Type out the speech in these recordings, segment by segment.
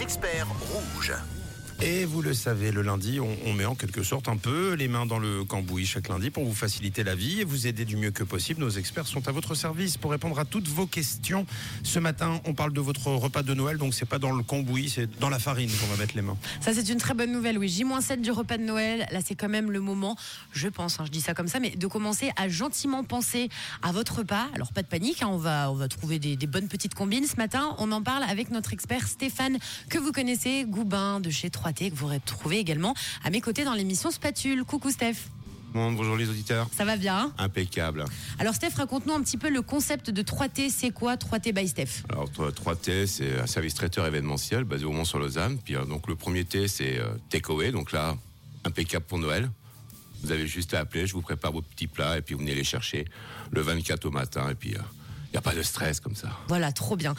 experts rouges. Et vous le savez, le lundi, on, met en quelque sorte un peu les mains dans le cambouis chaque lundi pour vous faciliter la vie et vous aider du mieux que possible. Nos experts sont à votre service pour répondre à toutes vos questions. Ce matin, on parle de votre repas de Noël, donc c'est pas dans le cambouis, c'est dans la farine qu'on va mettre les mains. Ça, c'est une très bonne nouvelle, oui. J-7 du repas de Noël. Là, c'est quand même le moment, je pense, hein, je dis ça comme ça, mais de commencer à gentiment penser à votre repas. Alors, pas de panique, hein, on, va, on va trouver des, des bonnes petites combines. Ce matin, on en parle avec notre expert Stéphane, que vous connaissez, Goubin de chez 3T, que vous retrouvez également à mes côtés dans l'émission Spatule. Coucou, Steph. Bon, bonjour les auditeurs. Ça va bien hein? Impeccable. Alors, Steph, raconte-nous un petit peu le concept de 3T. C'est quoi 3T by Steph? Alors 3T, c'est un service traiteur événementiel basé au Mont-sur-Lausanne. Puis euh, donc le premier T, c'est euh, takeaway. Donc là, impeccable pour Noël. Vous avez juste à appeler, je vous prépare vos petits plats et puis vous venez les chercher le 24 au matin. Et puis il n'y a pas de stress comme ça. Voilà, trop bien.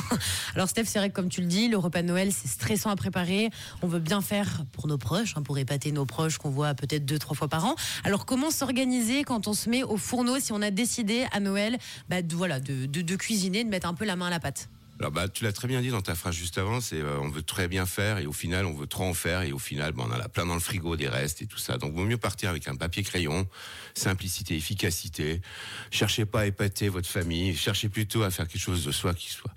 Alors Steph, c'est vrai que comme tu le dis, le repas de Noël, c'est stressant à préparer. On veut bien faire pour nos proches, hein, pour épater nos proches qu'on voit peut-être deux, trois fois par an. Alors comment s'organiser quand on se met au fourneau si on a décidé à Noël bah, voilà, de, de cuisiner, de mettre un peu la main à la pâte? Alors bah tu l'as très bien dit dans ta phrase juste avant, c'est euh, on veut très bien faire et au final on veut trop en faire et au final bah, on en a plein dans le frigo des restes et tout ça. Donc vaut mieux partir avec un papier crayon, simplicité, efficacité. Cherchez pas à épater votre famille, cherchez plutôt à faire quelque chose de soi qui soit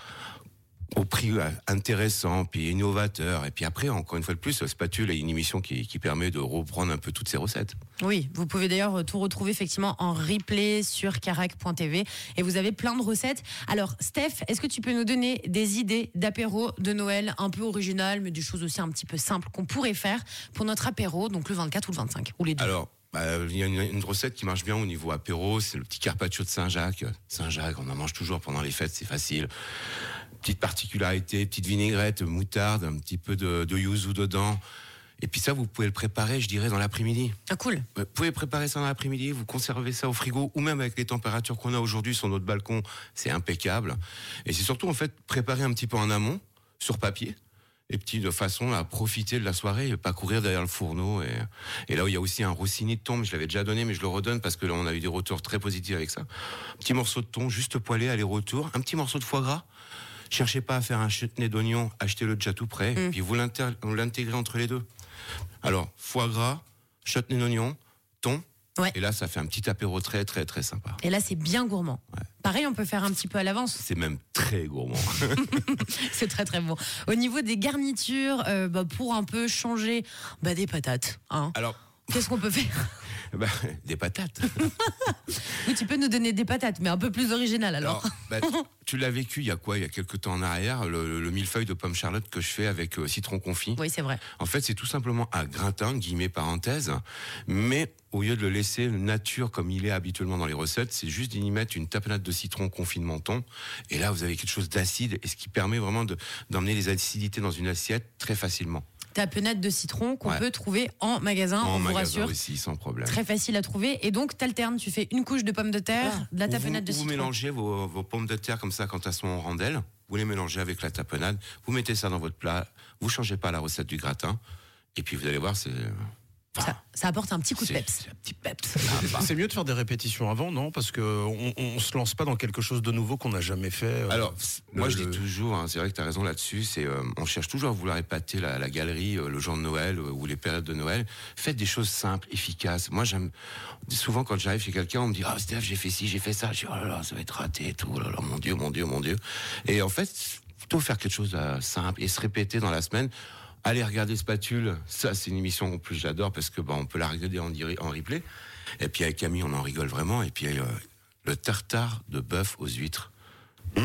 au prix euh, intéressant, puis innovateur. Et puis après, encore une fois de plus, Spatule est une émission qui, qui permet de reprendre un peu toutes ces recettes. Oui, vous pouvez d'ailleurs tout retrouver effectivement en replay sur carac.tv et vous avez plein de recettes. Alors, Steph, est-ce que tu peux nous donner des idées d'apéro de Noël un peu originales, mais des choses aussi un petit peu simples qu'on pourrait faire pour notre apéro, donc le 24 ou le 25, ou les deux? Alors, bah, il y a une, une, recette qui marche bien au niveau apéro, c'est le petit carpaccio de Saint-Jacques. Saint-Jacques, on en mange toujours pendant les fêtes, c'est facile. Petite particularité, petite vinaigrette, moutarde, un petit peu de, de yuzu dedans. Et puis ça, vous pouvez le préparer, je dirais, dans l'après-midi. Ah cool. Vous pouvez préparer ça dans l'après-midi, vous conservez ça au frigo, ou même avec les températures qu'on a aujourd'hui sur notre balcon, c'est impeccable. Et c'est surtout, en fait, préparer un petit peu en amont, sur papier, et petit de façon à profiter de la soirée et pas courir derrière le fourneau. Et, et là où il y a aussi un rossini de thon, mais je l'avais déjà donné, mais je le redonne parce que là on a eu des retours très positifs avec ça. Un petit morceau de thon, juste poêlé, aller-retour, un petit morceau de foie gras. Cherchez pas à faire un chutney d'oignon, achetez-le déjà tout prêt, Mm. puis vous l'inté- vous l'intégrez entre les deux. Alors, foie gras, chutney d'oignon, thon, Ouais. et là ça fait un petit apéro très très très sympa. Et là, c'est bien gourmand. Ouais. Pareil, on peut faire un petit peu à l'avance. C'est même très gourmand. C'est très très bon. Au niveau des garnitures, euh, bah, pour un peu changer bah, des patates. Hein. Alors, Qu'est-ce qu'on peut faire? Bah, des patates. Oui, tu peux nous donner des patates, mais un peu plus original alors. Alors, bah, tu- l'as vécu il y a quoi? Il y a quelques temps en arrière, le, le- le millefeuille de pomme charlotte que je fais avec euh, citron confit. Oui, c'est vrai. En fait, c'est tout simplement à gratin, guillemets parenthèse, mais au lieu de le laisser nature comme il est habituellement dans les recettes, c'est juste d'y mettre une tapenade de citron confit de menton, et là vous avez quelque chose d'acide, et ce qui permet vraiment de- d'emmener les acidités dans une assiette très facilement. Tapenade de citron qu'on Ouais. peut trouver en magasin, en on vous rassure. aussi, sans problème. Très facile à trouver. Et donc, t'alternes, tu fais une couche de pommes de terre, de la tapenade vous, de ou vous citron. mélangez vos, vos pommes de terre comme ça quand elles sont en rondelles, vous les mélangez avec la tapenade, vous mettez ça dans votre plat, vous changez pas la recette du gratin, et puis vous allez voir, c'est... Ça, ça apporte un petit coup de peps. c'est peps. Mieux de faire des répétitions avant, non? Parce que on, on se lance pas dans quelque chose de nouveau qu'on n'a jamais fait. euh, Alors, moi le- je le- dis toujours, hein, c'est vrai que tu as raison là-dessus, c'est euh, on cherche toujours à vouloir épater la, la galerie euh, le jour de Noël euh, ou les périodes de Noël. Faites des choses simples, efficaces. Moi j'aime souvent quand j'arrive chez quelqu'un, on me dit "Ah Steph, j'ai fait ci, j'ai fait ça." Je dis "Oh là là, ça va être raté et tout. Oh là là, mon dieu, mon dieu, mon dieu." Et en fait, plutôt faire quelque chose de simple et se répéter dans la semaine. Allez regarder Spatule, ça c'est une émission en plus j'adore parce que bah, on peut la regarder en, en replay. Et puis avec Camille on en rigole vraiment. Et puis euh, le tartare de bœuf aux huîtres.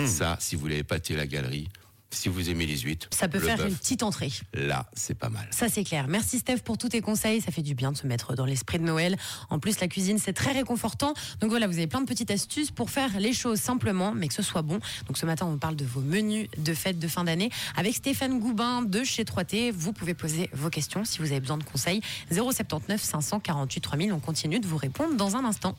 Ça, si vous voulez épater la galerie, si vous aimez les huîtres, Ça peut faire bœuf, une petite entrée. Là, c'est pas mal. Ça, c'est clair. Merci, Steph, pour tous tes conseils. Ça fait du bien de se mettre dans l'esprit de Noël. En plus, la cuisine, c'est très réconfortant. Donc voilà, vous avez plein de petites astuces pour faire les choses simplement, mais que ce soit bon. Donc ce matin, on parle de vos menus de fête de fin d'année avec Stéphane Goubin de chez 3T. Vous pouvez poser vos questions si vous avez besoin de conseils. 079 548 3000. On continue de vous répondre dans un instant.